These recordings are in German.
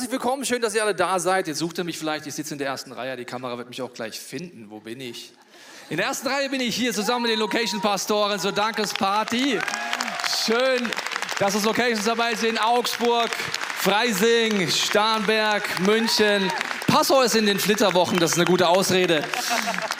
Herzlich willkommen, schön, dass ihr alle da seid. Jetzt sucht ihr mich vielleicht, ich sitze in der ersten Reihe, die Kamera wird mich auch gleich finden. Wo bin ich? In der ersten Reihe bin ich hier zusammen mit den Location-Pastoren zur Dankesparty. Schön, dass es Locations dabei sind. Augsburg, Freising, Starnberg, München, Passau ist in den Flitterwochen, das ist eine gute Ausrede.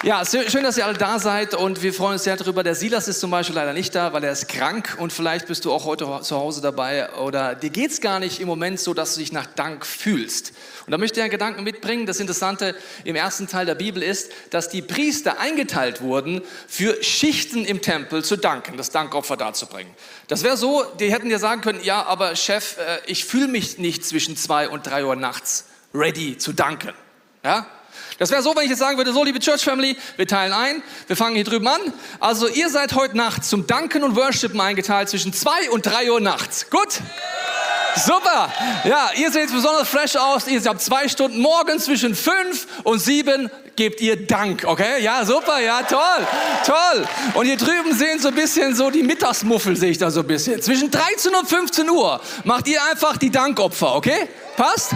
Ja, schön, dass ihr alle da seid und wir freuen uns sehr darüber. Der Silas ist zum Beispiel leider nicht da, weil er ist krank und vielleicht bist du auch heute zu Hause dabei oder dir geht es gar nicht im Moment so, dass du dich nach Dank fühlst. Und da möchte ich einen Gedanken mitbringen. Das Interessante im ersten Teil der Bibel ist, dass die Priester eingeteilt wurden, für Schichten im Tempel zu danken, das Dankopfer darzubringen. Das wäre so, die hätten dir sagen können, ja, aber Chef, äh, ich fühle mich nicht zwischen zwei und drei Uhr nachts ready zu danken. Ja? Das wäre so, wenn ich jetzt sagen würde, so liebe Church Family, wir teilen ein, wir fangen hier drüben an. Also ihr seid heute Nacht zum Danken und Worshipen eingeteilt zwischen zwei und drei Uhr nachts. Gut? Super. Ja, ihr seht besonders fresh aus. Ihr habt zwei Stunden morgens zwischen fünf und sieben gebt ihr Dank, okay? Ja, super, ja, toll, toll. Und hier drüben sehen so ein bisschen so die Mittagsmuffel, sehe ich da so ein bisschen. Zwischen 13 und 15 Uhr macht ihr einfach die Dankopfer, okay? Passt?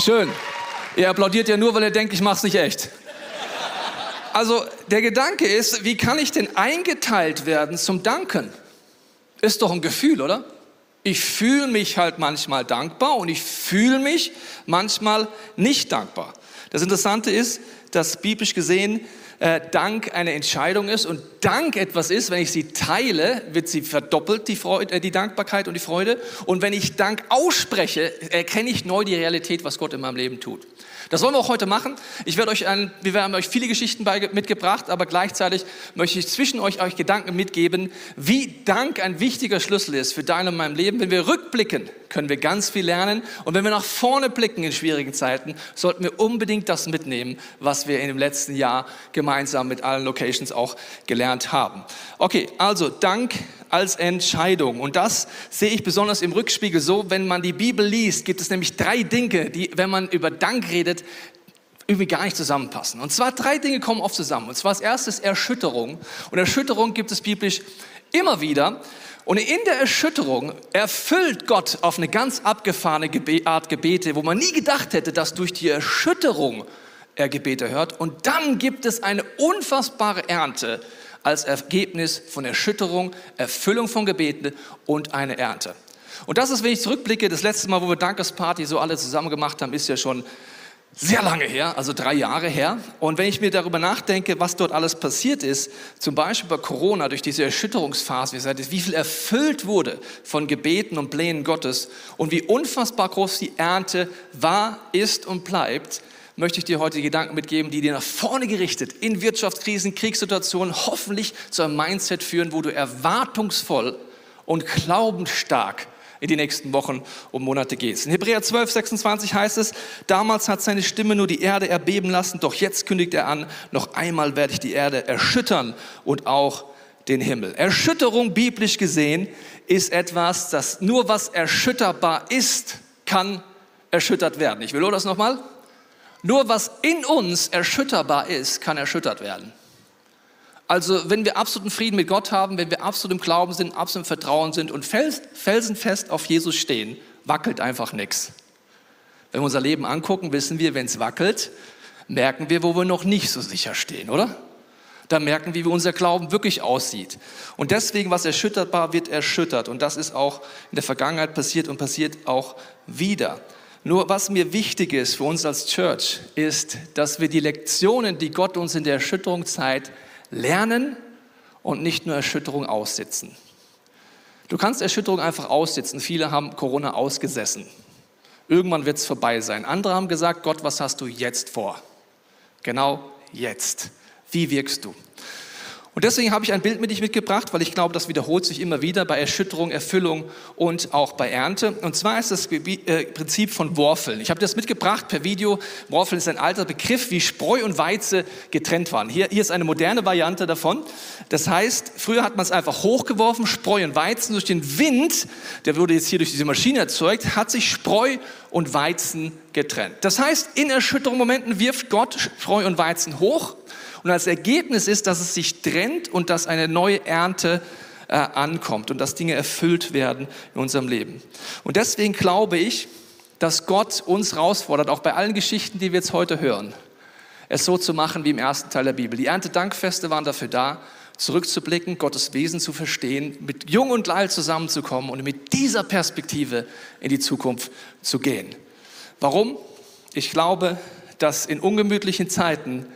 Schön. Ihr applaudiert ja nur, weil ihr denkt, ich mach's nicht echt. Also der Gedanke ist, wie kann ich denn eingeteilt werden zum Danken? Ist doch ein Gefühl, oder? Ich fühle mich halt manchmal dankbar und ich fühle mich manchmal nicht dankbar. Das Interessante ist, dass biblisch gesehen äh, Dank eine Entscheidung ist und Dank etwas ist, wenn ich sie teile, wird sie verdoppelt, die, Freude, äh, die Dankbarkeit und die Freude. Und wenn ich Dank ausspreche, erkenne ich neu die Realität, was Gott in meinem Leben tut. Das wollen wir auch heute machen. Ich werde euch ein, wir haben euch viele Geschichten mitgebracht, aber gleichzeitig möchte ich zwischen euch euch Gedanken mitgeben, wie Dank ein wichtiger Schlüssel ist für dein und mein Leben. Wenn wir rückblicken, können wir ganz viel lernen. Und wenn wir nach vorne blicken in schwierigen Zeiten, sollten wir unbedingt das mitnehmen, was wir in dem letzten Jahr gemeinsam mit allen Locations auch gelernt haben. Okay, also Dank als Entscheidung. Und das sehe ich besonders im Rückspiegel so, wenn man die Bibel liest, gibt es nämlich drei Dinge, die, wenn man über Dank redet, irgendwie gar nicht zusammenpassen. Und zwar drei Dinge kommen oft zusammen. Und zwar als erstes Erschütterung. Und Erschütterung gibt es biblisch immer wieder. Und in der Erschütterung erfüllt Gott auf eine ganz abgefahrene Art Gebete, wo man nie gedacht hätte, dass durch die Erschütterung er Gebete hört. Und dann gibt es eine unfassbare Ernte als Ergebnis von Erschütterung, Erfüllung von Gebeten und eine Ernte. Und das ist, wenn ich zurückblicke, das letzte Mal, wo wir Dankesparty so alle zusammen gemacht haben, ist ja schon sehr lange her, also drei Jahre her. Und wenn ich mir darüber nachdenke, was dort alles passiert ist, zum Beispiel bei Corona, durch diese Erschütterungsphase, wie viel erfüllt wurde von Gebeten und Plänen Gottes und wie unfassbar groß die Ernte war, ist und bleibt, möchte ich dir heute Gedanken mitgeben, die dir nach vorne gerichtet in Wirtschaftskrisen, Kriegssituationen hoffentlich zu einem Mindset führen, wo du erwartungsvoll und glaubensstark in die nächsten Wochen und Monate gehst. In Hebräer 12, 26 heißt es, damals hat seine Stimme nur die Erde erbeben lassen, doch jetzt kündigt er an, noch einmal werde ich die Erde erschüttern und auch den Himmel. Erschütterung biblisch gesehen ist etwas, das nur was erschütterbar ist, kann erschüttert werden. Ich will das nochmal. Nur was in uns erschütterbar ist, kann erschüttert werden. Also wenn wir absoluten Frieden mit Gott haben, wenn wir absolut im Glauben sind, absolut im Vertrauen sind und felsenfest auf Jesus stehen, wackelt einfach nichts. Wenn wir unser Leben angucken, wissen wir, wenn es wackelt, merken wir, wo wir noch nicht so sicher stehen, oder? Da merken wir, wie unser Glauben wirklich aussieht. Und deswegen, was erschütterbar wird, erschüttert. Und das ist auch in der Vergangenheit passiert und passiert auch wieder. Nur was mir wichtig ist für uns als Church, ist, dass wir die Lektionen, die Gott uns in der Erschütterung zeigt, lernen und nicht nur Erschütterung aussitzen. Du kannst Erschütterung einfach aussitzen. Viele haben Corona ausgesessen. Irgendwann wird es vorbei sein. Andere haben gesagt, Gott, was hast du jetzt vor? Genau jetzt. Wie wirkst du? Und deswegen habe ich ein Bild mit dich mitgebracht, weil ich glaube, das wiederholt sich immer wieder bei Erschütterung, Erfüllung und auch bei Ernte. Und zwar ist das äh, Prinzip von Worfeln. Ich habe das mitgebracht per Video. Worfeln ist ein alter Begriff, wie Spreu und Weize getrennt waren. Hier, hier ist eine moderne Variante davon. Das heißt, früher hat man es einfach hochgeworfen, Spreu und Weizen. Durch den Wind, der wurde jetzt hier durch diese Maschine erzeugt, hat sich Spreu und Weizen getrennt. Das heißt, in Erschütterungsmomenten wirft Gott Spreu und Weizen hoch und als Ergebnis ist, dass es sich trennt und dass eine neue Ernte äh, ankommt und dass Dinge erfüllt werden in unserem Leben. Und deswegen glaube ich, dass Gott uns herausfordert, auch bei allen Geschichten, die wir jetzt heute hören, es so zu machen wie im ersten Teil der Bibel. Die Erntedankfeste waren dafür da, zurückzublicken, Gottes Wesen zu verstehen, mit Jung und Alt zusammenzukommen und mit dieser Perspektive in die Zukunft zu gehen. Warum? Ich glaube, dass in ungemütlichen Zeiten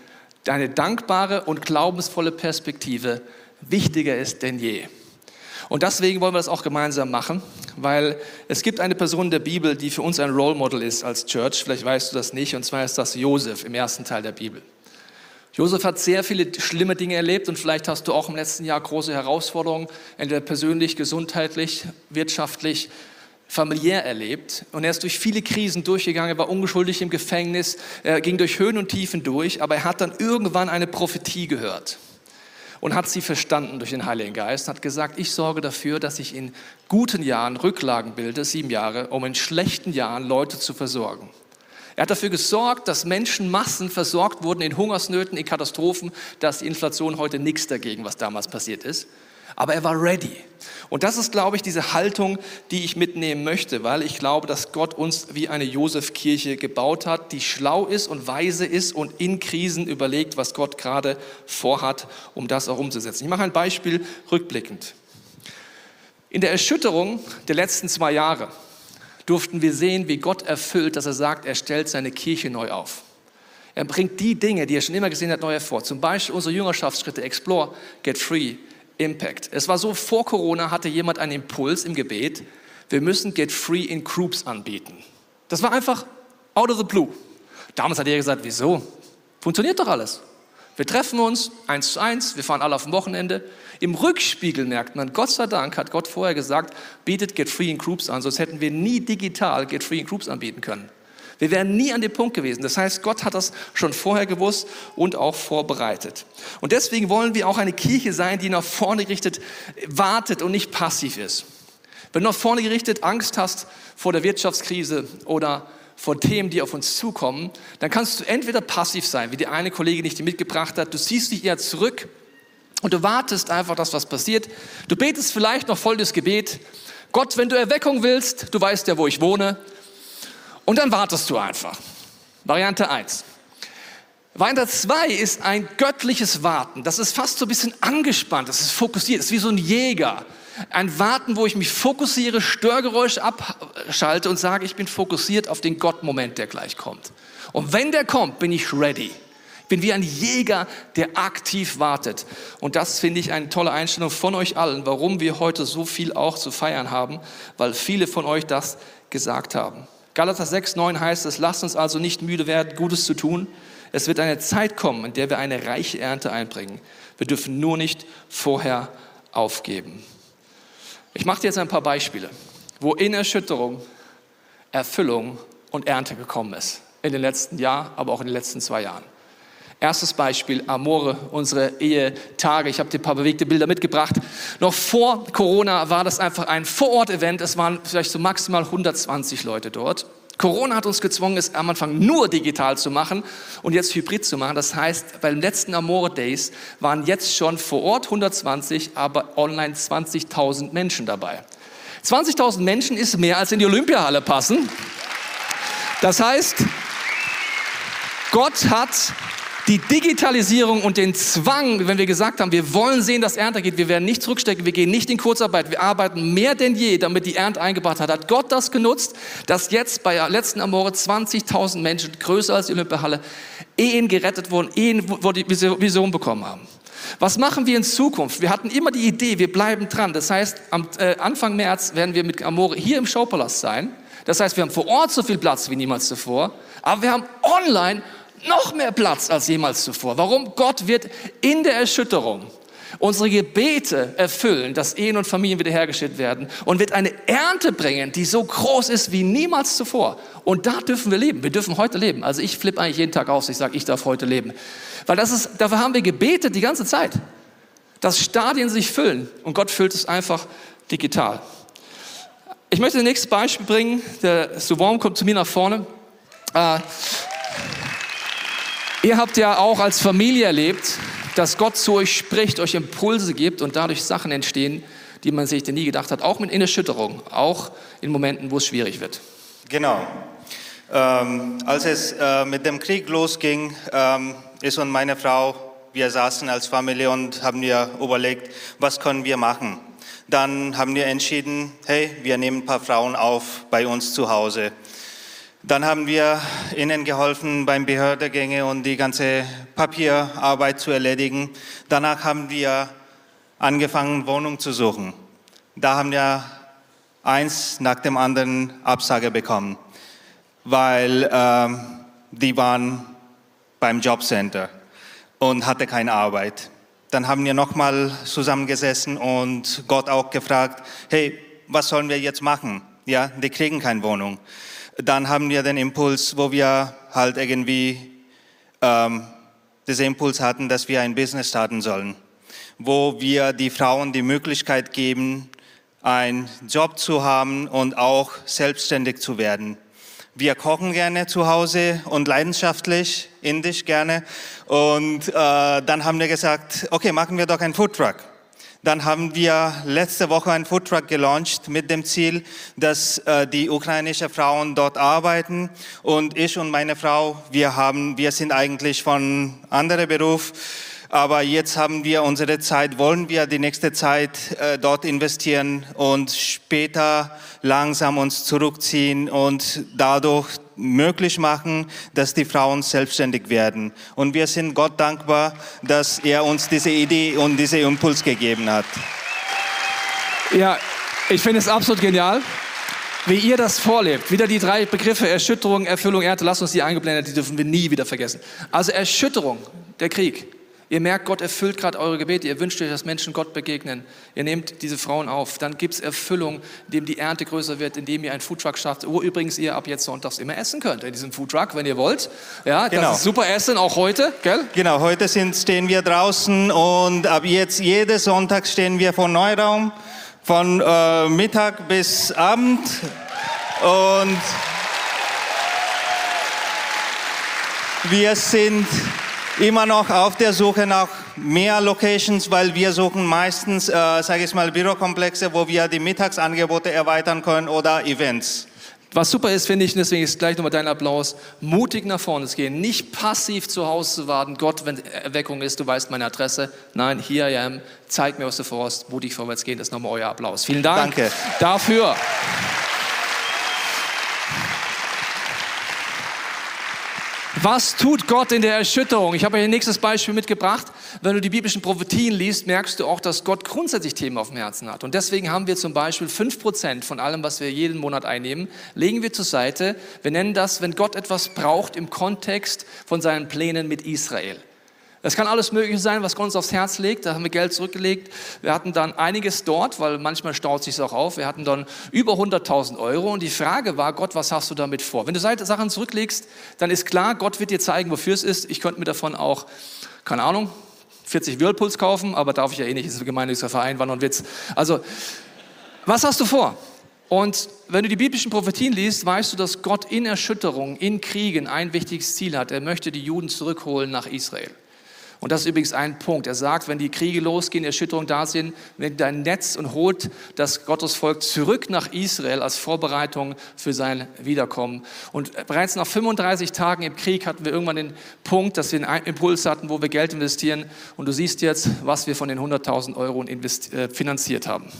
eine dankbare und glaubensvolle Perspektive wichtiger ist denn je. Und deswegen wollen wir das auch gemeinsam machen, weil es gibt eine Person in der Bibel, die für uns ein Role Model ist als Church. Vielleicht weißt du das nicht, und zwar ist das Josef im ersten Teil der Bibel. Josef hat sehr viele schlimme Dinge erlebt und vielleicht hast du auch im letzten Jahr große Herausforderungen, entweder persönlich, gesundheitlich, wirtschaftlich, familiär erlebt. Und er ist durch viele Krisen durchgegangen, er war ungeschuldig im Gefängnis, er ging durch Höhen und Tiefen durch, aber er hat dann irgendwann eine Prophetie gehört und hat sie verstanden durch den Heiligen Geist, hat gesagt, ich sorge dafür, dass ich in guten Jahren Rücklagen bilde, sieben Jahre, um in schlechten Jahren Leute zu versorgen. Er hat dafür gesorgt, dass Menschenmassen versorgt wurden in Hungersnöten, in Katastrophen. Da ist die Inflation heute nichts dagegen, was damals passiert ist. Aber er war ready. Und das ist, glaube ich, diese Haltung, die ich mitnehmen möchte, weil ich glaube, dass Gott uns wie eine Josefkirche gebaut hat, die schlau ist und weise ist und in Krisen überlegt, was Gott gerade vorhat, um das auch umzusetzen. Ich mache ein Beispiel rückblickend. In der Erschütterung der letzten zwei Jahre durften wir sehen, wie Gott erfüllt, dass er sagt, er stellt seine Kirche neu auf. Er bringt die Dinge, die er schon immer gesehen hat, neu hervor. Zum Beispiel unsere Jüngerschaftsschritte Explore, Get Free, Impact. Es war so, vor Corona hatte jemand einen Impuls im Gebet, wir müssen Get Free in Groups anbieten. Das war einfach out of the blue. Damals hat er gesagt, wieso? Funktioniert doch alles. Wir treffen uns eins zu eins, wir fahren alle auf dem Wochenende. Im Rückspiegel merkt man, Gott sei Dank hat Gott vorher gesagt, bietet Get Free in Groups an, sonst hätten wir nie digital Get Free in Groups anbieten können. Wir wären nie an dem Punkt gewesen. Das heißt, Gott hat das schon vorher gewusst und auch vorbereitet. Und deswegen wollen wir auch eine Kirche sein, die nach vorne gerichtet wartet und nicht passiv ist. Wenn du nach vorne gerichtet Angst hast vor der Wirtschaftskrise oder vor Themen, die auf uns zukommen, dann kannst du entweder passiv sein, wie die eine Kollegin dich mitgebracht hat. Du siehst dich eher zurück und du wartest einfach, dass was passiert. Du betest vielleicht noch folgendes Gebet. Gott, wenn du Erweckung willst, du weißt ja, wo ich wohne, und dann wartest du einfach. Variante 1. Variante 2 ist ein göttliches Warten. Das ist fast so ein bisschen angespannt, das ist fokussiert, das ist wie so ein Jäger. Ein Warten, wo ich mich fokussiere, Störgeräusch abschalte und sage, ich bin fokussiert auf den Gott-Moment, der gleich kommt. Und wenn der kommt, bin ich ready. Ich bin wie ein Jäger, der aktiv wartet. Und das finde ich eine tolle Einstellung von euch allen, warum wir heute so viel auch zu feiern haben, weil viele von euch das gesagt haben. Galater 6, 9 heißt es, lasst uns also nicht müde werden, Gutes zu tun. Es wird eine Zeit kommen, in der wir eine reiche Ernte einbringen. Wir dürfen nur nicht vorher aufgeben. Ich mache dir jetzt ein paar Beispiele, wo in Erschütterung Erfüllung und Ernte gekommen ist. In den letzten Jahren, aber auch in den letzten zwei Jahren. Erstes Beispiel, Amore, unsere Ehetage. Ich habe dir ein paar bewegte Bilder mitgebracht. Noch vor Corona war das einfach ein Vorort-Event. Es waren vielleicht so maximal 120 Leute dort. Corona hat uns gezwungen, es am Anfang nur digital zu machen und jetzt hybrid zu machen. Das heißt, bei den letzten Amore Days waren jetzt schon vor Ort 120, aber online 20.000 Menschen dabei. 20.000 Menschen ist mehr als in die Olympiahalle passen. Das heißt, Gott hat die Digitalisierung und den Zwang, wenn wir gesagt haben, wir wollen sehen, dass Ernte geht, wir werden nicht zurückstecken, wir gehen nicht in Kurzarbeit, wir arbeiten mehr denn je, damit die Ernte eingebracht hat, hat Gott das genutzt, dass jetzt bei der letzten Amore 20.000 Menschen, größer als die Olympiahalle, Ehen gerettet wurden, Ehen, wo die Vision bekommen haben. Was machen wir in Zukunft? Wir hatten immer die Idee, wir bleiben dran. Das heißt, am äh, Anfang März werden wir mit Amore hier im Showpalast sein. Das heißt, wir haben vor Ort so viel Platz wie niemals zuvor, aber wir haben online noch mehr Platz als jemals zuvor. Warum? Gott wird in der Erschütterung unsere Gebete erfüllen, dass Ehen und Familien wiederhergestellt werden und wird eine Ernte bringen, die so groß ist wie niemals zuvor. Und da dürfen wir leben. Wir dürfen heute leben. Also ich flippe eigentlich jeden Tag aus. Ich sage, ich darf heute leben. Weil das ist, dafür haben wir gebetet die ganze Zeit. Dass Stadien sich füllen und Gott füllt es einfach digital. Ich möchte das nächste Beispiel bringen. Der Souvon kommt zu mir nach vorne. Äh, Ihr habt ja auch als Familie erlebt, dass Gott zu euch spricht, euch Impulse gibt und dadurch Sachen entstehen, die man sich nie gedacht hat, auch mit Erschütterung, auch in Momenten, wo es schwierig wird. Genau. Ähm, als es äh, mit dem Krieg losging, ähm, ist und meine Frau, wir saßen als Familie und haben wir überlegt, was können wir machen. Dann haben wir entschieden, hey, wir nehmen ein paar Frauen auf bei uns zu Hause. Dann haben wir ihnen geholfen beim Behördegänge und die ganze Papierarbeit zu erledigen. Danach haben wir angefangen, Wohnung zu suchen. Da haben wir eins nach dem anderen Absage bekommen, weil ähm, die waren beim Jobcenter und hatte keine Arbeit. Dann haben wir nochmal zusammengesessen und Gott auch gefragt, hey, was sollen wir jetzt machen? Ja, die kriegen keine Wohnung. Dann haben wir den Impuls, wo wir halt irgendwie ähm, diesen Impuls hatten, dass wir ein Business starten sollen, wo wir die Frauen die Möglichkeit geben, einen Job zu haben und auch selbstständig zu werden. Wir kochen gerne zu Hause und leidenschaftlich, indisch gerne. Und äh, dann haben wir gesagt, okay, machen wir doch einen Foodtruck. Dann haben wir letzte Woche einen Foodtruck gelauncht mit dem Ziel, dass äh, die ukrainischen Frauen dort arbeiten. Und ich und meine Frau, wir haben, wir sind eigentlich von anderem Beruf aber jetzt haben wir unsere Zeit, wollen wir die nächste Zeit äh, dort investieren und später langsam uns zurückziehen und dadurch möglich machen, dass die Frauen selbstständig werden. Und wir sind Gott dankbar, dass er uns diese Idee und diese Impuls gegeben hat. Ja, ich finde es absolut genial wie ihr das vorlebt. Wieder die drei Begriffe Erschütterung, Erfüllung, Ernte. Lasst uns die eingeblendet, die dürfen wir nie wieder vergessen. Also Erschütterung, der Krieg. Ihr merkt, Gott erfüllt gerade eure Gebete. Ihr wünscht euch, dass Menschen Gott begegnen. Ihr nehmt diese Frauen auf. Dann gibt es Erfüllung, indem die Ernte größer wird, indem ihr einen Foodtruck schafft, wo übrigens ihr ab jetzt sonntags immer essen könnt in diesem Foodtruck, wenn ihr wollt. Ja, genau. das ist super Essen, auch heute, gell? Genau, heute sind, stehen wir draußen und ab jetzt, jeden Sonntag stehen wir vor Neuraum, von äh, Mittag bis Abend. Und wir sind immer noch auf der Suche nach mehr Locations, weil wir suchen meistens, äh, sage ich mal, Bürokomplexe, wo wir die Mittagsangebote erweitern können oder Events. Was super ist, finde ich, und deswegen ist gleich nochmal dein Applaus, mutig nach vorne zu gehen, nicht passiv zu Hause zu warten, Gott, wenn Erweckung ist, du weißt meine Adresse. Nein, hier I am, zeig mir, was du vorhast, mutig vorwärts gehen, das ist nochmal euer Applaus. Vielen Dank Danke. dafür. Was tut Gott in der Erschütterung? Ich habe euch ein nächstes Beispiel mitgebracht. Wenn du die biblischen Prophetien liest, merkst du auch, dass Gott grundsätzlich Themen auf dem Herzen hat. Und deswegen haben wir zum Beispiel 5% von allem, was wir jeden Monat einnehmen, legen wir zur Seite. Wir nennen das, wenn Gott etwas braucht im Kontext von seinen Plänen mit Israel. Das kann alles Mögliche sein, was Gott uns aufs Herz legt. Da haben wir Geld zurückgelegt. Wir hatten dann einiges dort, weil manchmal staut sich auch auf. Wir hatten dann über 100.000 Euro. Und die Frage war, Gott, was hast du damit vor? Wenn du Sachen zurücklegst, dann ist klar, Gott wird dir zeigen, wofür es ist. Ich könnte mir davon auch, keine Ahnung, 40 Whirlpools kaufen, aber darf ich ja eh nicht. Das ist ein gemeinnütziger Verein, war noch ein Witz. Also, was hast du vor? Und wenn du die biblischen Prophetien liest, weißt du, dass Gott in Erschütterung, in Kriegen ein wichtiges Ziel hat. Er möchte die Juden zurückholen nach Israel. Und das ist übrigens ein Punkt. Er sagt, wenn die Kriege losgehen, Erschütterungen da sind, wenn dein Netz und holt das Gottesvolk zurück nach Israel als Vorbereitung für sein Wiederkommen. Und bereits nach 35 Tagen im Krieg hatten wir irgendwann den Punkt, dass wir einen Impuls hatten, wo wir Geld investieren. Und du siehst jetzt, was wir von den 100.000 Euro äh, finanziert haben.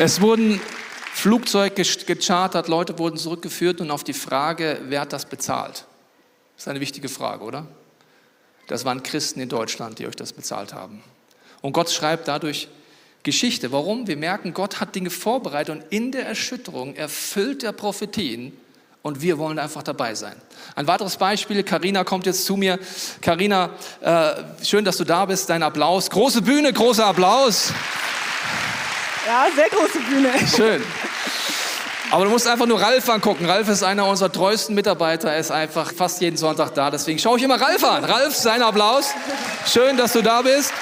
Es wurden Flugzeug gechartert, Leute wurden zurückgeführt und auf die Frage, wer hat das bezahlt? Das ist eine wichtige Frage, oder? Das waren Christen in Deutschland, die euch das bezahlt haben. Und Gott schreibt dadurch Geschichte. Warum? Wir merken, Gott hat Dinge vorbereitet und in der Erschütterung erfüllt er Prophetien und wir wollen einfach dabei sein. Ein weiteres Beispiel, Karina kommt jetzt zu mir. Karina, äh, schön, dass du da bist. Dein Applaus. Große Bühne, großer Applaus. Ja, sehr große Bühne. Schön. Aber du musst einfach nur Ralf angucken. Ralf ist einer unserer treuesten Mitarbeiter. Er ist einfach fast jeden Sonntag da. Deswegen schaue ich immer Ralf an. Ralf, sein Applaus. Schön, dass du da bist.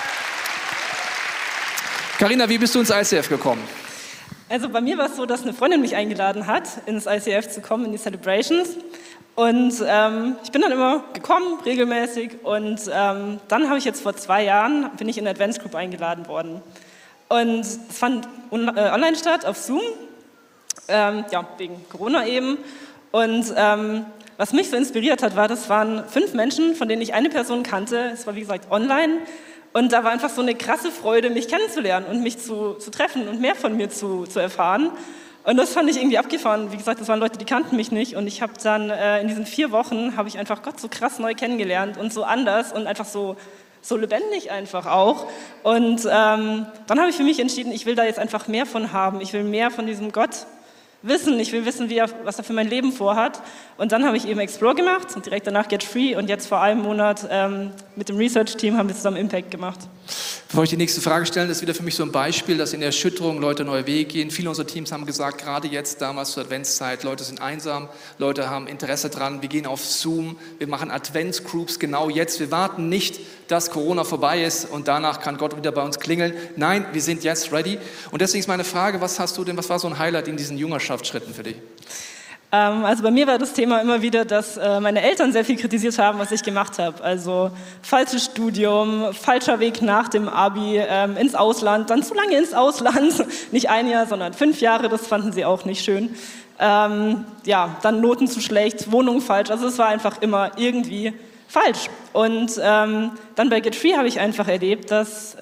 Karina, wie bist du ins ICF gekommen? Also bei mir war es so, dass eine Freundin mich eingeladen hat, ins ICF zu kommen, in die Celebrations. Und ähm, ich bin dann immer gekommen, regelmäßig. Und ähm, dann habe ich jetzt vor zwei Jahren, bin ich in eine Advance Group eingeladen worden. Und es fand äh, online statt, auf Zoom. Ähm, ja, wegen Corona eben. Und ähm, was mich so inspiriert hat, war, das waren fünf Menschen, von denen ich eine Person kannte. Es war, wie gesagt, online. Und da war einfach so eine krasse Freude, mich kennenzulernen und mich zu, zu treffen und mehr von mir zu, zu erfahren. Und das fand ich irgendwie abgefahren. Wie gesagt, das waren Leute, die kannten mich nicht. Und ich habe dann äh, in diesen vier Wochen, habe ich einfach Gott so krass neu kennengelernt und so anders und einfach so, so lebendig einfach auch. Und ähm, dann habe ich für mich entschieden, ich will da jetzt einfach mehr von haben. Ich will mehr von diesem Gott wissen. Ich will wissen, wie er, was er für mein Leben vorhat. Und dann habe ich eben Explore gemacht und direkt danach Get Free. Und jetzt vor einem Monat ähm, mit dem Research-Team haben wir zusammen Impact gemacht. Bevor ich die nächste Frage stelle, ist wieder für mich so ein Beispiel, dass in der Erschütterung Leute neue Wege gehen. Viele unserer Teams haben gesagt, gerade jetzt, damals zur Adventszeit, Leute sind einsam, Leute haben Interesse dran, wir gehen auf Zoom, wir machen Adventsgroups genau jetzt. Wir warten nicht, dass Corona vorbei ist und danach kann Gott wieder bei uns klingeln. Nein, wir sind jetzt ready. Und deswegen ist meine Frage, was hast du denn, was war so ein Highlight in diesen Jüngerschaftsschritten für dich? Ähm, also bei mir war das Thema immer wieder, dass äh, meine Eltern sehr viel kritisiert haben, was ich gemacht habe. Also falsches Studium, falscher Weg nach dem Abi ähm, ins Ausland, dann zu lange ins Ausland, nicht ein Jahr, sondern fünf Jahre, das fanden sie auch nicht schön. Ähm, ja, dann Noten zu schlecht, Wohnung falsch, also es war einfach immer irgendwie falsch. Und dann bei Get Free habe ich einfach erlebt, dass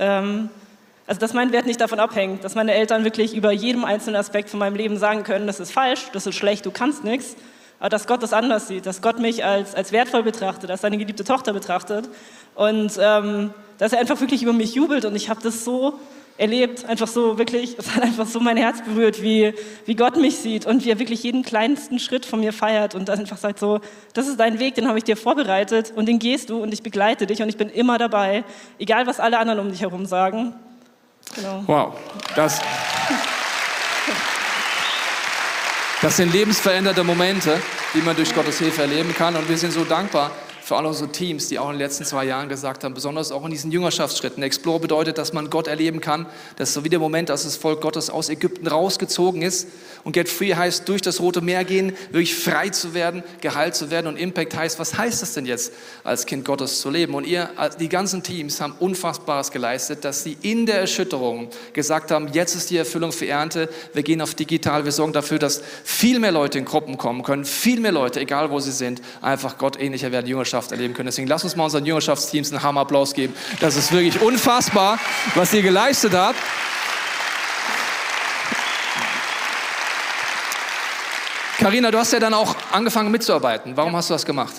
also, dass mein Wert nicht davon abhängt, dass meine Eltern wirklich über jedem einzelnen Aspekt von meinem Leben sagen können, das ist falsch, das ist schlecht, du kannst nichts, aber dass Gott das anders sieht, dass Gott mich als, als wertvoll betrachtet, als seine geliebte Tochter betrachtet und ähm, dass er einfach wirklich über mich jubelt und ich habe das so erlebt, einfach so wirklich, es hat einfach so mein Herz berührt, wie, wie Gott mich sieht und wie er wirklich jeden kleinsten Schritt von mir feiert und einfach sagt so, das ist dein Weg, den habe ich dir vorbereitet und den gehst du und ich begleite dich und ich bin immer dabei, egal was alle anderen um dich herum sagen. Genau. Wow, das, das sind lebensveränderte Momente, die man durch Gottes Hilfe erleben kann. Und wir sind so dankbar, für alle unsere Teams, die auch in den letzten zwei Jahren gesagt haben, besonders auch in diesen Jüngerschaftsschritten. Explore bedeutet, dass man Gott erleben kann. Das ist so wie der Moment, dass das Volk Gottes aus Ägypten rausgezogen ist. Und Get Free heißt, durch das Rote Meer gehen, wirklich frei zu werden, geheilt zu werden. Und Impact heißt, was heißt das denn jetzt, als Kind Gottes zu leben? Und ihr, die ganzen Teams haben Unfassbares geleistet, dass sie in der Erschütterung gesagt haben, jetzt ist die Erfüllung für Ernte. Wir gehen auf digital. Wir sorgen dafür, dass viel mehr Leute in Gruppen kommen können. Viel mehr Leute, egal wo sie sind, einfach Gott ähnlicher werden, Jüngerschaft Jüngerschaft erleben können. Deswegen lasst uns mal unseren Jüngerschaftsteams einen Hammerapplaus geben. Das ist wirklich unfassbar, was ihr geleistet habt. Karina, du hast ja dann auch angefangen mitzuarbeiten. Warum hast du das gemacht?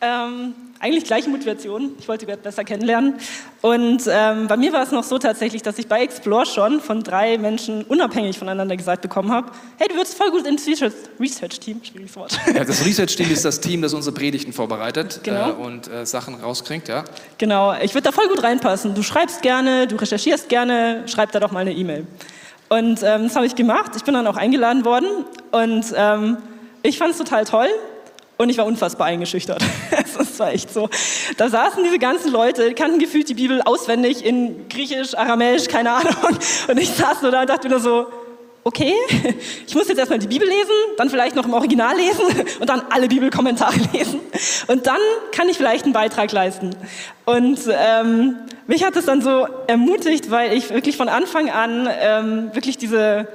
Ähm, eigentlich gleiche Motivation. Ich wollte Gott besser kennenlernen. Und ähm, bei mir war es noch so tatsächlich, dass ich bei Explore schon von drei Menschen unabhängig voneinander gesagt bekommen habe: Hey, du würdest voll gut ins Research-Team. Schwieriges Wort. Ja, das Research-Team ist das Team, das unsere Predigten vorbereitet genau. äh, und äh, Sachen rauskriegt, ja? Genau. Ich würde da voll gut reinpassen. Du schreibst gerne, du recherchierst gerne, schreib da doch mal eine E-Mail. Und ähm, das habe ich gemacht. Ich bin dann auch eingeladen worden und ähm, ich fand es total toll. Und ich war unfassbar eingeschüchtert. das war echt so. Da saßen diese ganzen Leute, kannten gefühlt die Bibel auswendig in Griechisch, Aramäisch, keine Ahnung. Und ich saß so da und dachte mir nur so, okay, ich muss jetzt erstmal die Bibel lesen, dann vielleicht noch im Original lesen und dann alle Bibelkommentare lesen. Und dann kann ich vielleicht einen Beitrag leisten. Und ähm, mich hat es dann so ermutigt, weil ich wirklich von Anfang an ähm, wirklich diese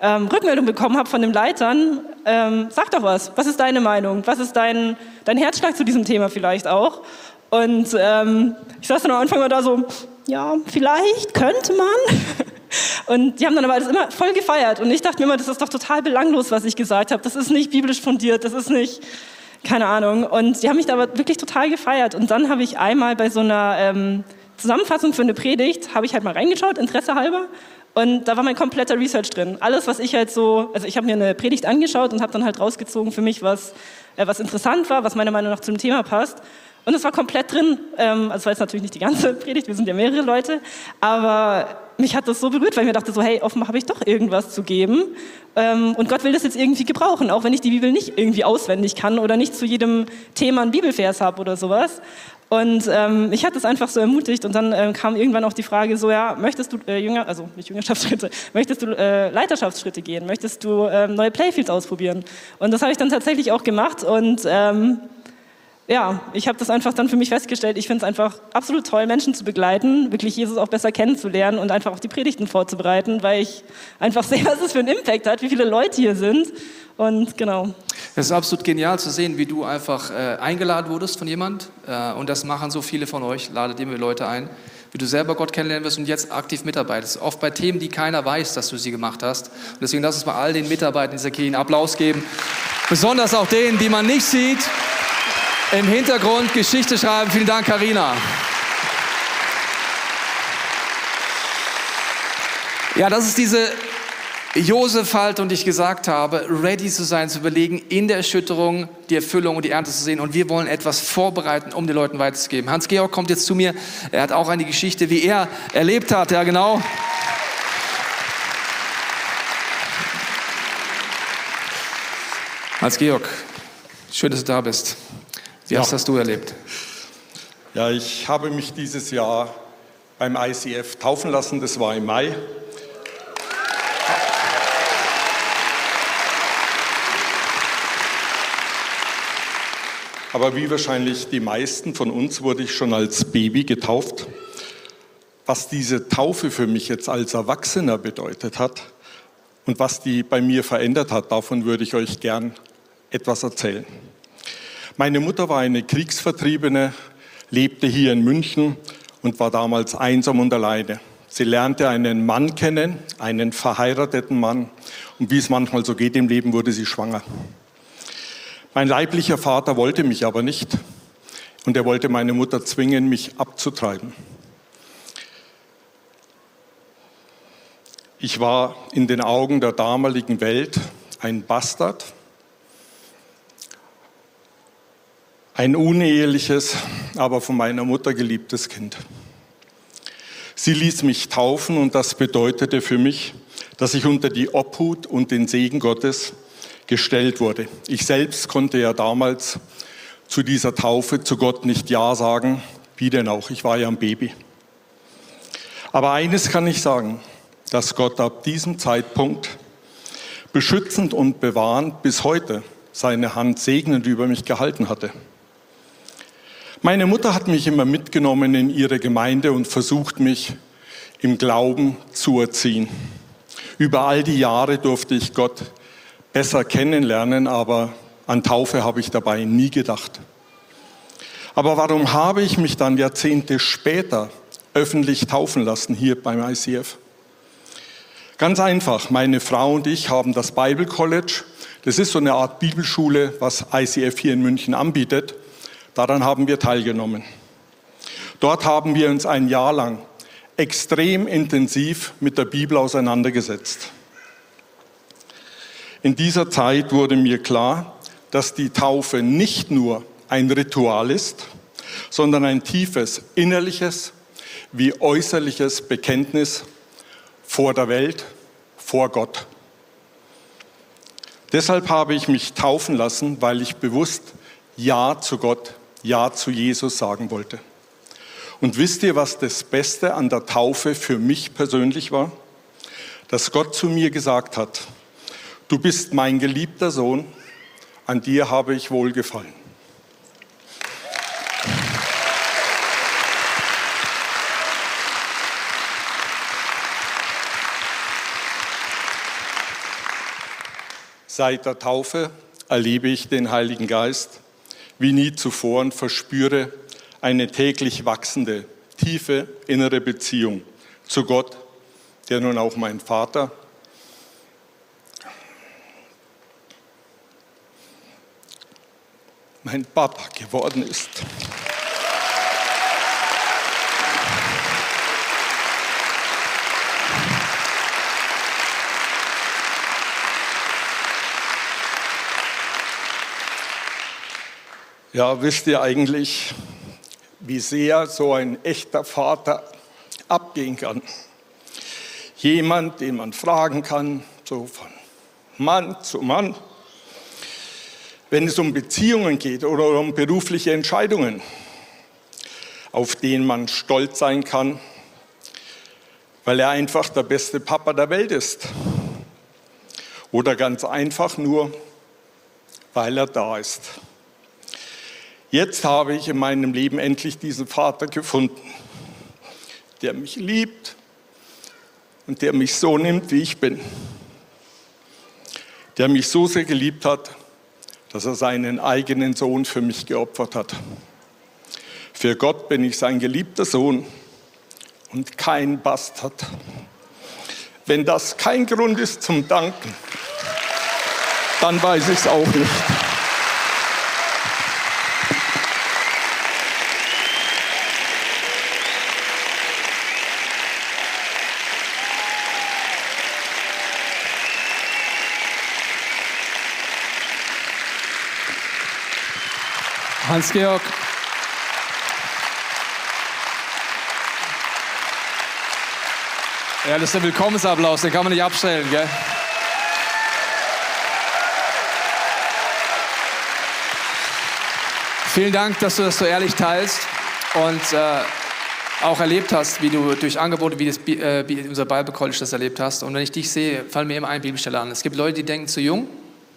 ähm, Rückmeldung bekommen habe von den Leitern, ähm, sag doch was, was ist deine Meinung, was ist dein, dein Herzschlag zu diesem Thema vielleicht auch? Und ähm, ich saß dann am Anfang mal da so, ja, vielleicht könnte man. Und die haben dann aber alles immer voll gefeiert. Und ich dachte mir immer, das ist doch total belanglos, was ich gesagt habe. Das ist nicht biblisch fundiert, das ist nicht, keine Ahnung. Und die haben mich da aber wirklich total gefeiert. Und dann habe ich einmal bei so einer ähm, Zusammenfassung für eine Predigt, habe ich halt mal reingeschaut, Interesse halber. Und da war mein kompletter Research drin. Alles, was ich halt so, also ich habe mir eine Predigt angeschaut und habe dann halt rausgezogen für mich, was, äh, was interessant war, was meiner Meinung nach zum Thema passt. Und es war komplett drin. Ähm, also war jetzt natürlich nicht die ganze Predigt, wir sind ja mehrere Leute, aber mich hat das so berührt, weil ich mir dachte so, hey, offenbar habe ich doch irgendwas zu geben. Ähm, und Gott will das jetzt irgendwie gebrauchen, auch wenn ich die Bibel nicht irgendwie auswendig kann oder nicht zu jedem Thema einen Bibelvers habe oder sowas. Und ähm, mich hat das einfach so ermutigt und dann ähm, kam irgendwann auch die Frage so, ja, möchtest du äh, Jünger, also nicht Jüngerschaftsschritte, möchtest du äh, Leiterschaftsschritte gehen, möchtest du ähm, neue Playfields ausprobieren? Und das habe ich dann tatsächlich auch gemacht und ähm, ja, ich habe das einfach dann für mich festgestellt. Ich finde es einfach absolut toll, Menschen zu begleiten, wirklich Jesus auch besser kennenzulernen und einfach auch die Predigten vorzubereiten, weil ich einfach sehe, was es für einen Impact hat, wie viele Leute hier sind. Und genau. Es ist absolut genial zu sehen, wie du einfach äh, eingeladen wurdest von jemand. Äh, und das machen so viele von euch, ladet immer Leute ein. Wie du selber Gott kennenlernen wirst und jetzt aktiv mitarbeitest. Oft bei Themen, die keiner weiß, dass du sie gemacht hast. Und deswegen lass uns mal all den Mitarbeitern dieser Kirche einen Applaus geben. Besonders auch denen, die man nicht sieht im Hintergrund Geschichte schreiben. Vielen Dank, Karina. Ja, das ist diese Josef halt und ich gesagt habe, ready zu sein, zu überlegen, in der Erschütterung die Erfüllung und die Ernte zu sehen. Und wir wollen etwas vorbereiten, um den Leuten weiterzugeben. Hans-Georg kommt jetzt zu mir. Er hat auch eine Geschichte, wie er erlebt hat. Ja, genau. Hans-Georg, schön, dass du da bist. Wie ja. hast du erlebt? Ja, ich habe mich dieses Jahr beim ICF taufen lassen. Das war im Mai. Aber wie wahrscheinlich die meisten von uns wurde ich schon als Baby getauft. Was diese Taufe für mich jetzt als Erwachsener bedeutet hat und was die bei mir verändert hat, davon würde ich euch gern etwas erzählen. Meine Mutter war eine Kriegsvertriebene, lebte hier in München und war damals einsam und alleine. Sie lernte einen Mann kennen, einen verheirateten Mann. Und wie es manchmal so geht im Leben, wurde sie schwanger. Mein leiblicher Vater wollte mich aber nicht. Und er wollte meine Mutter zwingen, mich abzutreiben. Ich war in den Augen der damaligen Welt ein Bastard, Ein uneheliches, aber von meiner Mutter geliebtes Kind. Sie ließ mich taufen und das bedeutete für mich, dass ich unter die Obhut und den Segen Gottes gestellt wurde. Ich selbst konnte ja damals zu dieser Taufe zu Gott nicht Ja sagen, wie denn auch, ich war ja ein Baby. Aber eines kann ich sagen, dass Gott ab diesem Zeitpunkt beschützend und bewahrend bis heute seine Hand segnend über mich gehalten hatte. Meine Mutter hat mich immer mitgenommen in ihre Gemeinde und versucht mich im Glauben zu erziehen. Über all die Jahre durfte ich Gott besser kennenlernen, aber an Taufe habe ich dabei nie gedacht. Aber warum habe ich mich dann Jahrzehnte später öffentlich taufen lassen hier beim ICF? Ganz einfach, meine Frau und ich haben das Bible College, das ist so eine Art Bibelschule, was ICF hier in München anbietet. Daran haben wir teilgenommen. Dort haben wir uns ein Jahr lang extrem intensiv mit der Bibel auseinandergesetzt. In dieser Zeit wurde mir klar, dass die Taufe nicht nur ein Ritual ist, sondern ein tiefes innerliches wie äußerliches Bekenntnis vor der Welt, vor Gott. Deshalb habe ich mich taufen lassen, weil ich bewusst Ja zu Gott ja zu Jesus sagen wollte. Und wisst ihr, was das Beste an der Taufe für mich persönlich war? Dass Gott zu mir gesagt hat, du bist mein geliebter Sohn, an dir habe ich wohlgefallen. Seit der Taufe erlebe ich den Heiligen Geist wie nie zuvor und verspüre eine täglich wachsende, tiefe innere Beziehung zu Gott, der nun auch mein Vater, mein Papa geworden ist. Ja, wisst ihr eigentlich, wie sehr so ein echter Vater abgehen kann? Jemand, den man fragen kann, so von Mann zu Mann, wenn es um Beziehungen geht oder um berufliche Entscheidungen, auf den man stolz sein kann, weil er einfach der beste Papa der Welt ist. Oder ganz einfach nur, weil er da ist. Jetzt habe ich in meinem Leben endlich diesen Vater gefunden, der mich liebt und der mich so nimmt, wie ich bin. Der mich so sehr geliebt hat, dass er seinen eigenen Sohn für mich geopfert hat. Für Gott bin ich sein geliebter Sohn und kein Bastard. Wenn das kein Grund ist zum Danken, dann weiß ich es auch nicht. Hans-Georg. Ja, das ist der Willkommensapplaus, den kann man nicht abstellen, gell? Vielen Dank, dass du das so ehrlich teilst und äh, auch erlebt hast, wie du durch Angebote wie, das, äh, wie unser Bible College das erlebt hast. Und wenn ich dich sehe, fallen mir immer ein Bibelstelle an. Es gibt Leute, die denken zu jung,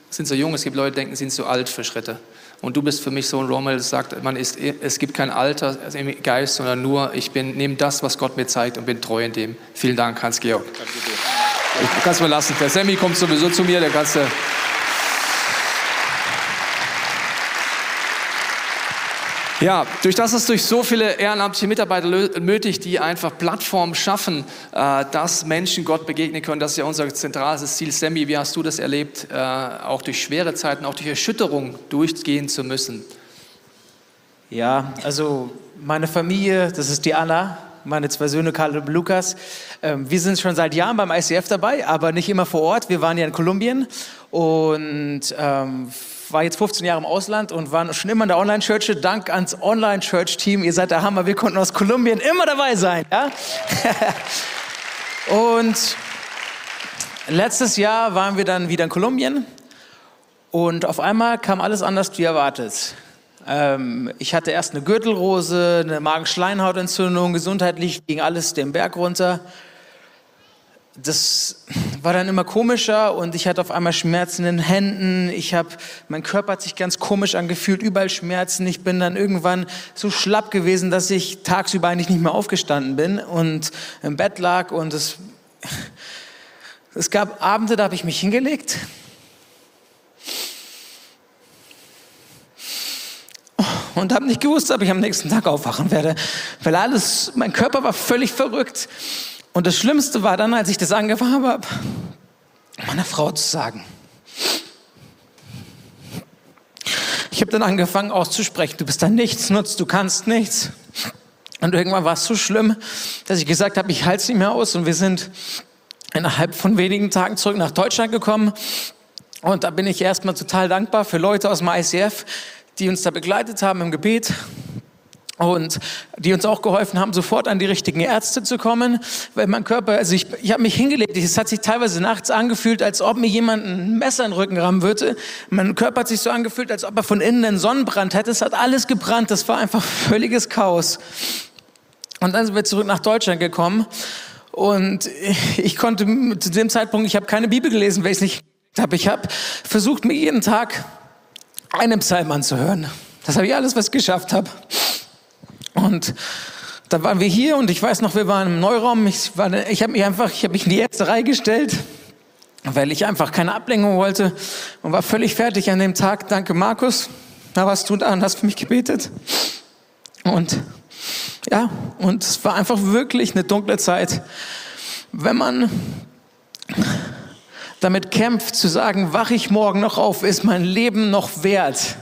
sind zu jung. Es gibt Leute, die denken, sind zu alt für Schritte. Und du bist für mich so ein Rommel, das sagt, man ist, es gibt kein Alter im Geist, sondern nur, ich bin, nehme das, was Gott mir zeigt und bin treu in dem. Vielen Dank, Hans-Georg. Du kannst mir lassen. Der Sammy kommt sowieso zu mir, der kannst du. Ja, durch das ist durch so viele ehrenamtliche Mitarbeiter nötig, die einfach Plattformen schaffen, äh, dass Menschen Gott begegnen können. Das ist ja unser zentrales Ziel. Sammy, wie hast du das erlebt, äh, auch durch schwere Zeiten, auch durch Erschütterung durchgehen zu müssen? Ja, also meine Familie, das ist die Anna, meine zwei Söhne Karl und Lukas. Ähm, wir sind schon seit Jahren beim ICF dabei, aber nicht immer vor Ort. Wir waren ja in Kolumbien und ähm, war jetzt 15 Jahre im Ausland und war schon immer in der Online-Church. Dank ans Online-Church-Team. Ihr seid der Hammer. Wir konnten aus Kolumbien immer dabei sein. Ja? und letztes Jahr waren wir dann wieder in Kolumbien und auf einmal kam alles anders wie erwartet. Ähm, ich hatte erst eine Gürtelrose, eine Magenschleimhautentzündung, gesundheitlich ging alles den Berg runter das war dann immer komischer und ich hatte auf einmal Schmerzen in den Händen. Ich habe, mein Körper hat sich ganz komisch angefühlt, überall Schmerzen. Ich bin dann irgendwann so schlapp gewesen, dass ich tagsüber eigentlich nicht mehr aufgestanden bin und im Bett lag und es, es gab Abende, da habe ich mich hingelegt. Und habe nicht gewusst, ob ich am nächsten Tag aufwachen werde, weil alles, mein Körper war völlig verrückt. Und das Schlimmste war dann, als ich das angefangen habe, meiner Frau zu sagen. Ich habe dann angefangen auszusprechen, du bist ein Nichtsnutz, du kannst nichts. Und irgendwann war es so schlimm, dass ich gesagt habe, ich halte es nicht mehr aus. Und wir sind innerhalb von wenigen Tagen zurück nach Deutschland gekommen. Und da bin ich erstmal total dankbar für Leute aus dem ICF, die uns da begleitet haben im Gebet und die uns auch geholfen haben, sofort an die richtigen Ärzte zu kommen, weil mein Körper, also ich, ich habe mich hingelegt, es hat sich teilweise nachts angefühlt, als ob mir jemand ein Messer in den Rücken rammen würde. Mein Körper hat sich so angefühlt, als ob er von innen einen Sonnenbrand hätte. Es hat alles gebrannt, das war einfach völliges Chaos. Und dann sind wir zurück nach Deutschland gekommen und ich konnte zu dem Zeitpunkt, ich habe keine Bibel gelesen, weil ich es nicht habe. Ich habe versucht, mir jeden Tag einen Psalm anzuhören. Das habe ich alles, was ich geschafft habe. Und da waren wir hier und ich weiß noch, wir waren im Neuraum. Ich, ich habe mich einfach, ich habe mich in die erste Reihe gestellt, weil ich einfach keine Ablenkung wollte und war völlig fertig an dem Tag. Danke, Markus. Da warst du da und hast für mich gebetet. Und ja, und es war einfach wirklich eine dunkle Zeit. wenn man damit kämpft, zu sagen, wach ich morgen noch auf, ist mein Leben noch wert.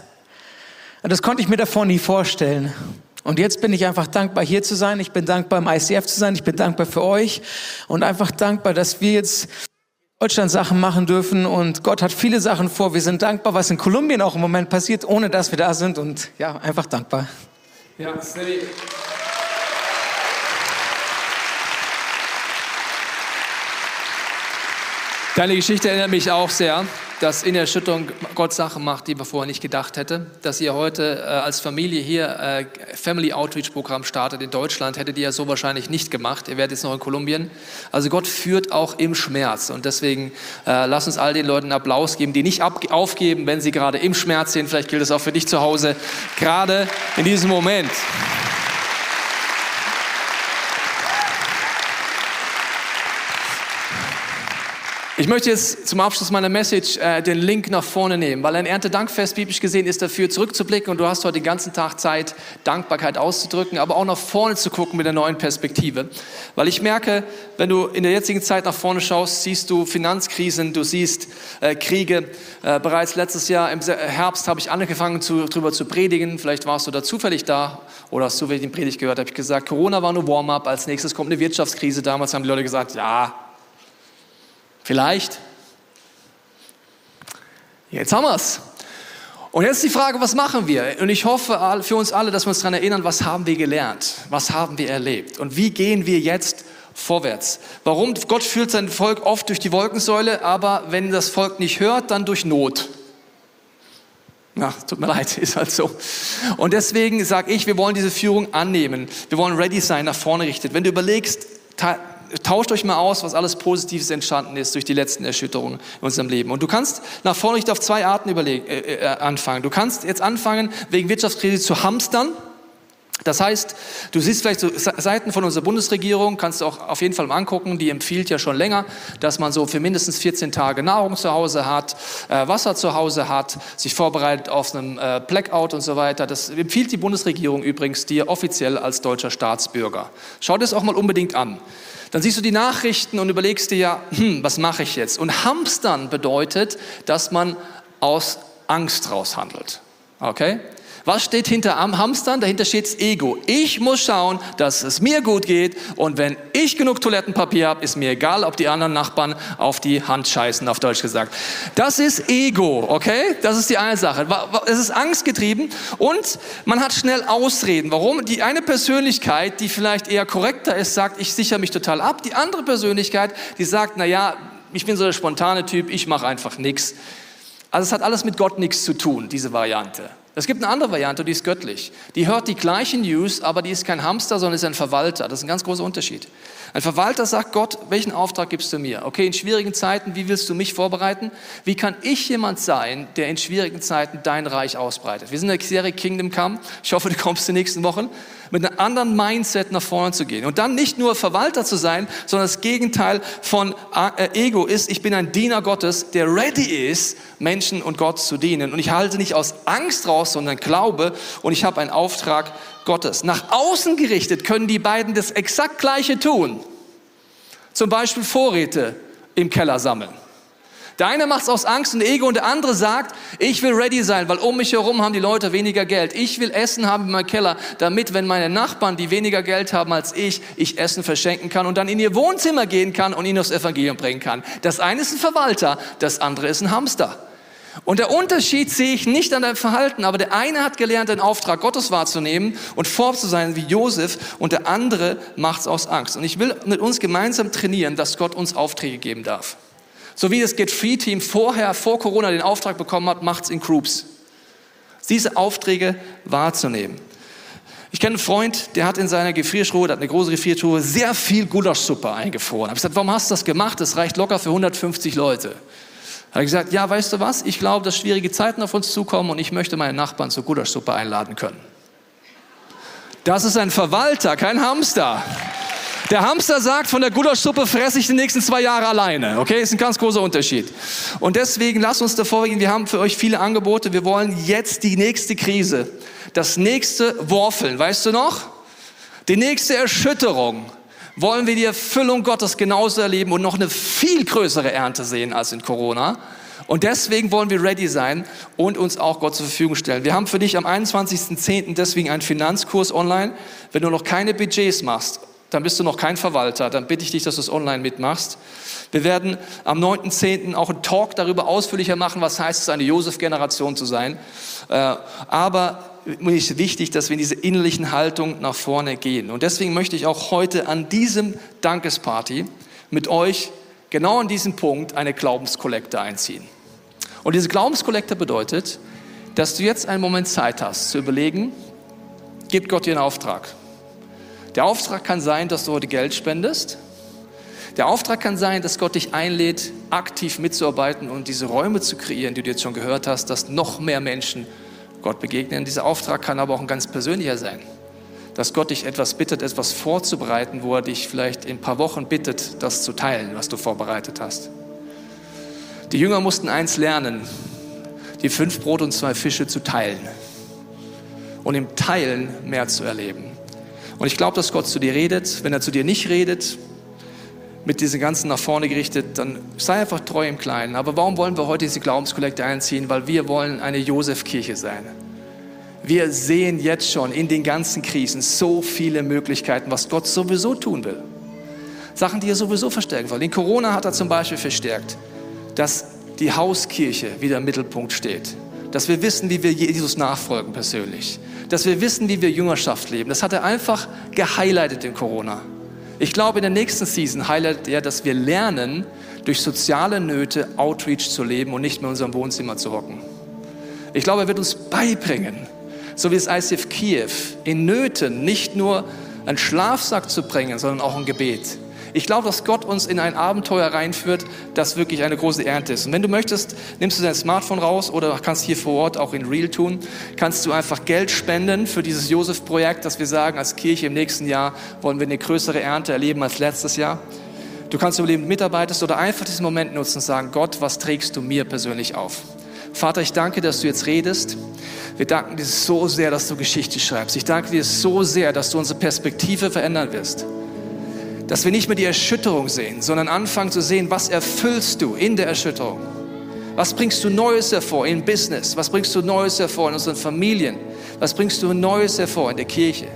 Das konnte ich mir davor nie vorstellen. Und jetzt bin ich einfach dankbar, hier zu sein. Ich bin dankbar, im ICF zu sein. Ich bin dankbar für euch und einfach dankbar, dass wir jetzt Deutschland Sachen machen dürfen und Gott hat viele Sachen vor. Wir sind dankbar, was in Kolumbien auch im Moment passiert, ohne dass wir da sind und ja, einfach dankbar. Ja, Snelly. Deine Geschichte erinnert mich auch sehr, dass in der Erschütterung Gott Sachen macht, die man vorher nicht gedacht hätte. Dass ihr heute äh, als Familie hier äh, Family Outreach Programm startet in Deutschland, hättet ihr ja so wahrscheinlich nicht gemacht. Ihr werdet jetzt noch in Kolumbien. Also Gott führt auch im Schmerz. Und deswegen äh, lass uns all den Leuten Applaus geben, die nicht aufgeben, wenn sie gerade im Schmerz sind. Vielleicht gilt das auch für dich zu Hause, gerade in diesem Moment. Ich möchte jetzt zum Abschluss meiner Message äh, den Link nach vorne nehmen, weil ein Erntedankfest biblisch gesehen ist dafür zurückzublicken und du hast heute den ganzen Tag Zeit, Dankbarkeit auszudrücken, aber auch nach vorne zu gucken mit einer neuen Perspektive. Weil ich merke, wenn du in der jetzigen Zeit nach vorne schaust, siehst du Finanzkrisen, du siehst äh, Kriege. Äh, bereits letztes Jahr im Herbst habe ich angefangen, zu, darüber zu predigen. Vielleicht warst du da zufällig da oder hast zufällig den Predigt gehört, habe ich gesagt, Corona war nur Warm-up, als nächstes kommt eine Wirtschaftskrise. Damals haben die Leute gesagt, ja, Vielleicht. Jetzt haben wir es. Und jetzt die Frage, was machen wir? Und ich hoffe für uns alle, dass wir uns daran erinnern, was haben wir gelernt? Was haben wir erlebt? Und wie gehen wir jetzt vorwärts? Warum? Gott führt sein Volk oft durch die Wolkensäule, aber wenn das Volk nicht hört, dann durch Not. Na, tut mir leid, ist halt so. Und deswegen sage ich, wir wollen diese Führung annehmen. Wir wollen ready sein, nach vorne richtet. Wenn du überlegst, tauscht euch mal aus, was alles Positives entstanden ist durch die letzten Erschütterungen in unserem Leben. Und du kannst nach vorne nicht auf zwei Arten überlegen, äh, äh, anfangen. Du kannst jetzt anfangen, wegen Wirtschaftskrise zu hamstern. Das heißt, du siehst vielleicht so Seiten von unserer Bundesregierung, kannst du auch auf jeden Fall mal angucken, die empfiehlt ja schon länger, dass man so für mindestens 14 Tage Nahrung zu Hause hat, äh, Wasser zu Hause hat, sich vorbereitet auf einen äh, Blackout und so weiter. Das empfiehlt die Bundesregierung übrigens dir offiziell als deutscher Staatsbürger. Schau dir das auch mal unbedingt an. Dann siehst du die Nachrichten und überlegst dir ja, hm, was mache ich jetzt? Und Hamstern bedeutet, dass man aus Angst raushandelt. Okay? Was steht hinter am Hamstern? Dahinter steht das Ego. Ich muss schauen, dass es mir gut geht und wenn ich genug Toilettenpapier habe, ist mir egal, ob die anderen Nachbarn auf die Hand scheißen, auf Deutsch gesagt. Das ist Ego, okay? Das ist die eine Sache. Es ist angstgetrieben und man hat schnell Ausreden. Warum? Die eine Persönlichkeit, die vielleicht eher korrekter ist, sagt, ich sichere mich total ab. Die andere Persönlichkeit, die sagt, na ja, ich bin so der spontane Typ, ich mache einfach nichts. Also es hat alles mit Gott nichts zu tun, diese Variante. Es gibt eine andere Variante, die ist göttlich. Die hört die gleichen News, aber die ist kein Hamster, sondern ist ein Verwalter. Das ist ein ganz großer Unterschied. Ein Verwalter sagt Gott, welchen Auftrag gibst du mir? Okay, in schwierigen Zeiten, wie willst du mich vorbereiten? Wie kann ich jemand sein, der in schwierigen Zeiten dein Reich ausbreitet? Wir sind in der Serie Kingdom Come. Ich hoffe, du kommst in den nächsten Wochen mit einem anderen Mindset nach vorne zu gehen. Und dann nicht nur Verwalter zu sein, sondern das Gegenteil von äh, Ego ist, ich bin ein Diener Gottes, der ready ist, Menschen und Gott zu dienen. Und ich halte nicht aus Angst raus, sondern Glaube und ich habe einen Auftrag Gottes. Nach außen gerichtet können die beiden das exakt gleiche tun. Zum Beispiel Vorräte im Keller sammeln. Der eine macht es aus Angst und Ego und der andere sagt, ich will ready sein, weil um mich herum haben die Leute weniger Geld. Ich will Essen haben in meinem Keller, damit, wenn meine Nachbarn, die weniger Geld haben als ich, ich Essen verschenken kann und dann in ihr Wohnzimmer gehen kann und ihnen das Evangelium bringen kann. Das eine ist ein Verwalter, das andere ist ein Hamster. Und der Unterschied sehe ich nicht an deinem Verhalten, aber der eine hat gelernt, den Auftrag Gottes wahrzunehmen und form zu sein wie Josef und der andere macht es aus Angst. Und ich will mit uns gemeinsam trainieren, dass Gott uns Aufträge geben darf. So wie das Get Free Team vorher, vor Corona den Auftrag bekommen hat, macht es in Groups. Diese Aufträge wahrzunehmen. Ich kenne einen Freund, der hat in seiner Gefriertruhe, der hat eine große Gefriertruhe, sehr viel Gulaschsuppe eingefroren. Ich habe gesagt, warum hast du das gemacht? Das reicht locker für 150 Leute. Hat er gesagt, ja, weißt du was? Ich glaube, dass schwierige Zeiten auf uns zukommen und ich möchte meine Nachbarn zur Gulaschsuppe einladen können. Das ist ein Verwalter, kein Hamster. Der Hamster sagt, von der Gulaschsuppe fresse ich die nächsten zwei Jahre alleine. Okay, ist ein ganz großer Unterschied. Und deswegen lasst uns davor gehen. Wir haben für euch viele Angebote. Wir wollen jetzt die nächste Krise, das nächste Worfeln, weißt du noch? Die nächste Erschütterung wollen wir die Erfüllung Gottes genauso erleben und noch eine viel größere Ernte sehen als in Corona. Und deswegen wollen wir ready sein und uns auch Gott zur Verfügung stellen. Wir haben für dich am 21.10. deswegen einen Finanzkurs online. Wenn du noch keine Budgets machst, dann bist du noch kein Verwalter, dann bitte ich dich, dass du es online mitmachst. Wir werden am 9.10. auch einen Talk darüber ausführlicher machen, was heißt es, eine Josef-Generation zu sein. Äh, aber ist wichtig, dass wir in diese innerlichen Haltung nach vorne gehen. Und deswegen möchte ich auch heute an diesem Dankesparty mit euch genau an diesem Punkt eine Glaubenskollekte einziehen. Und diese Glaubenskollekte bedeutet, dass du jetzt einen Moment Zeit hast zu überlegen, gibt Gott dir einen Auftrag. Der Auftrag kann sein, dass du heute Geld spendest. Der Auftrag kann sein, dass Gott dich einlädt, aktiv mitzuarbeiten und diese Räume zu kreieren, die du jetzt schon gehört hast, dass noch mehr Menschen Gott begegnen. Dieser Auftrag kann aber auch ein ganz persönlicher sein. Dass Gott dich etwas bittet, etwas vorzubereiten, wo er dich vielleicht in ein paar Wochen bittet, das zu teilen, was du vorbereitet hast. Die Jünger mussten eins lernen, die fünf Brot und zwei Fische zu teilen und im Teilen mehr zu erleben. Und ich glaube, dass Gott zu dir redet. Wenn er zu dir nicht redet, mit diesen ganzen nach vorne gerichtet, dann sei einfach treu im Kleinen. Aber warum wollen wir heute diese Glaubenskollekte einziehen? Weil wir wollen eine Josefkirche sein. Wir sehen jetzt schon in den ganzen Krisen so viele Möglichkeiten, was Gott sowieso tun will. Sachen, die er sowieso verstärken will. In Corona hat er zum Beispiel verstärkt, dass die Hauskirche wieder im Mittelpunkt steht. Dass wir wissen, wie wir Jesus nachfolgen persönlich. Dass wir wissen, wie wir Jüngerschaft leben. Das hat er einfach gehighlightet in Corona. Ich glaube, in der nächsten Season highlightet er, dass wir lernen, durch soziale Nöte Outreach zu leben und nicht mehr in unserem Wohnzimmer zu hocken. Ich glaube, er wird uns beibringen, so wie das ICF Kiew, in Nöten nicht nur einen Schlafsack zu bringen, sondern auch ein Gebet. Ich glaube, dass Gott uns in ein Abenteuer reinführt, das wirklich eine große Ernte ist. Und wenn du möchtest, nimmst du dein Smartphone raus oder kannst hier vor Ort auch in Real tun, kannst du einfach Geld spenden für dieses Josef-Projekt, dass wir sagen, als Kirche im nächsten Jahr wollen wir eine größere Ernte erleben als letztes Jahr. Du kannst überleben, mitarbeitest oder einfach diesen Moment nutzen und sagen, Gott, was trägst du mir persönlich auf? Vater, ich danke, dass du jetzt redest. Wir danken dir so sehr, dass du Geschichte schreibst. Ich danke dir so sehr, dass du unsere Perspektive verändern wirst dass wir nicht mehr die Erschütterung sehen, sondern anfangen zu sehen, was erfüllst du in der Erschütterung? Was bringst du Neues hervor im Business? Was bringst du Neues hervor in unseren Familien? Was bringst du Neues hervor in der Kirche?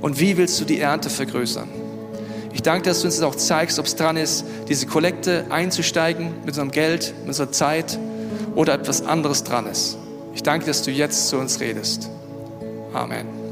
Und wie willst du die Ernte vergrößern? Ich danke, dass du uns auch zeigst, ob es dran ist, diese Kollekte einzusteigen mit unserem Geld, mit unserer Zeit oder etwas anderes dran ist. Ich danke, dass du jetzt zu uns redest. Amen.